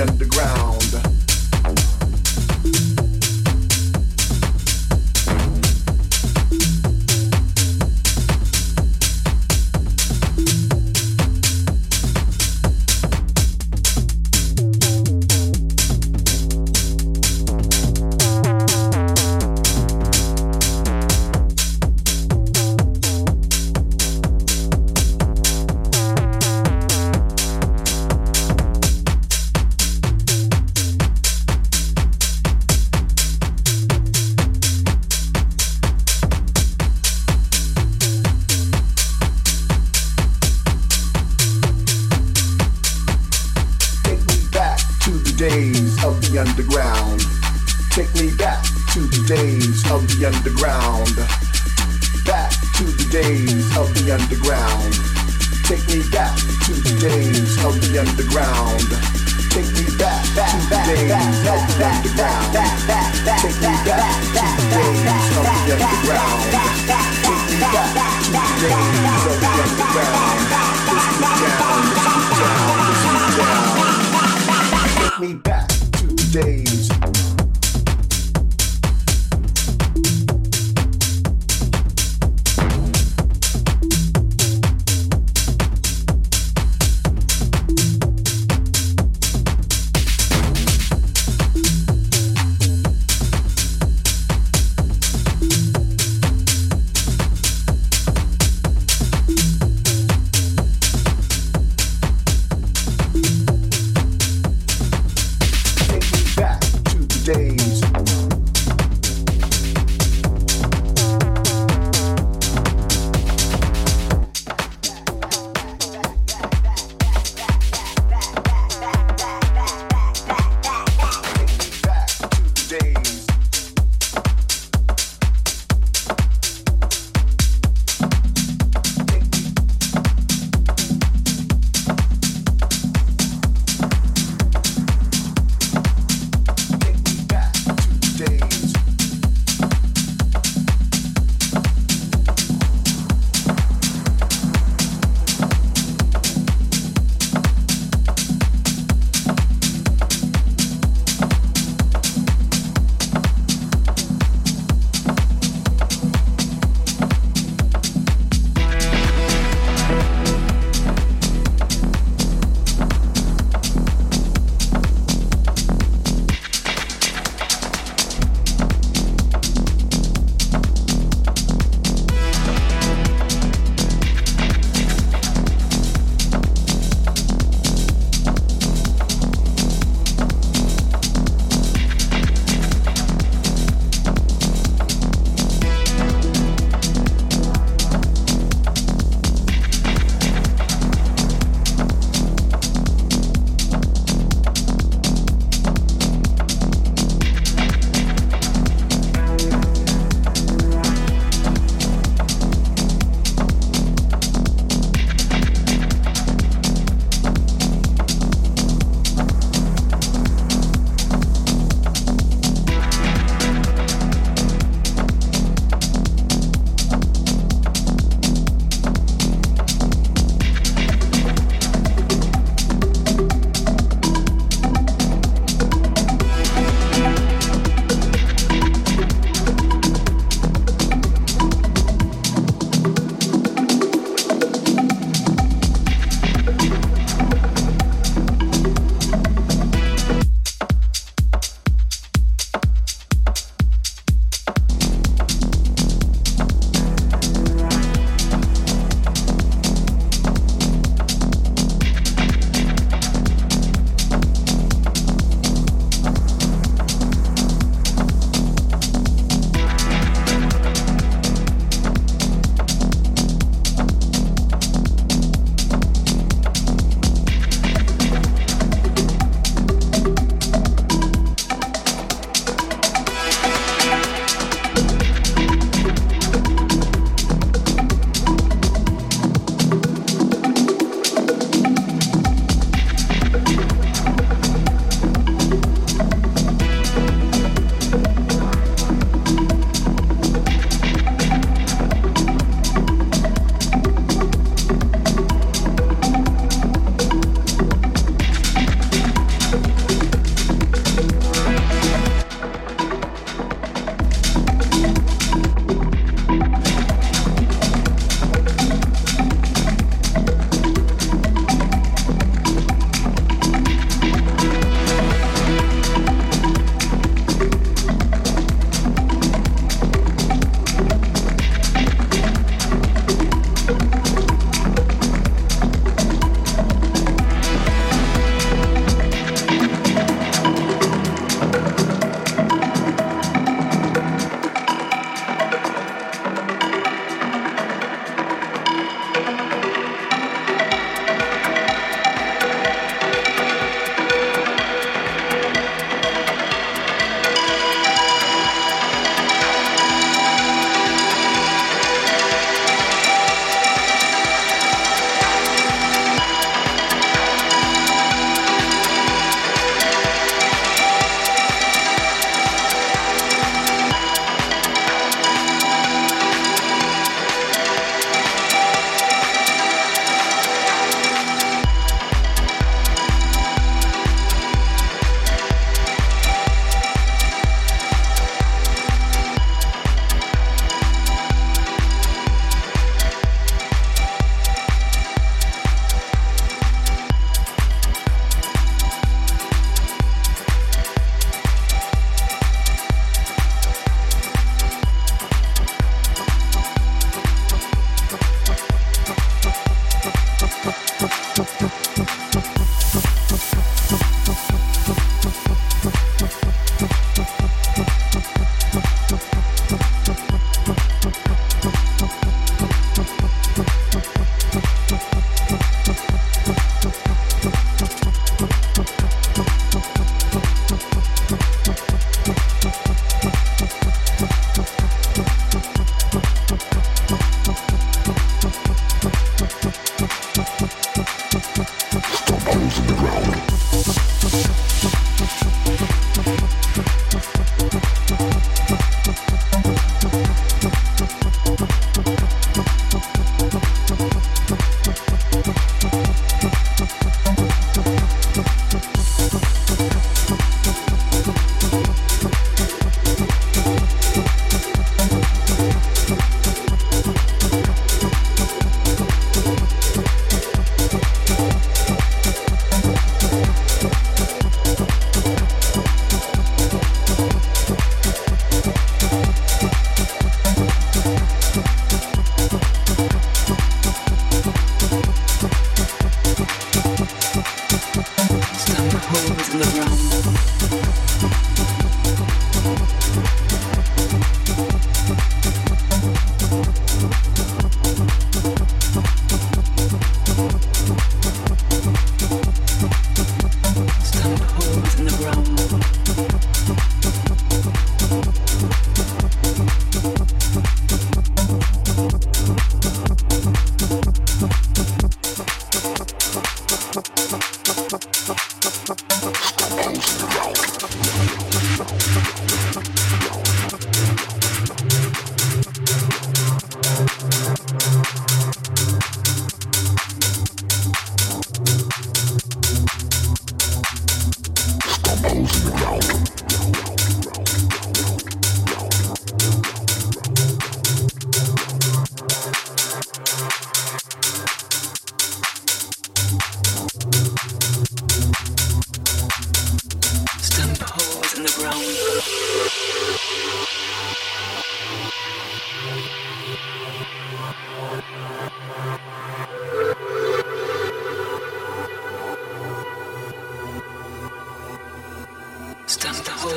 underground.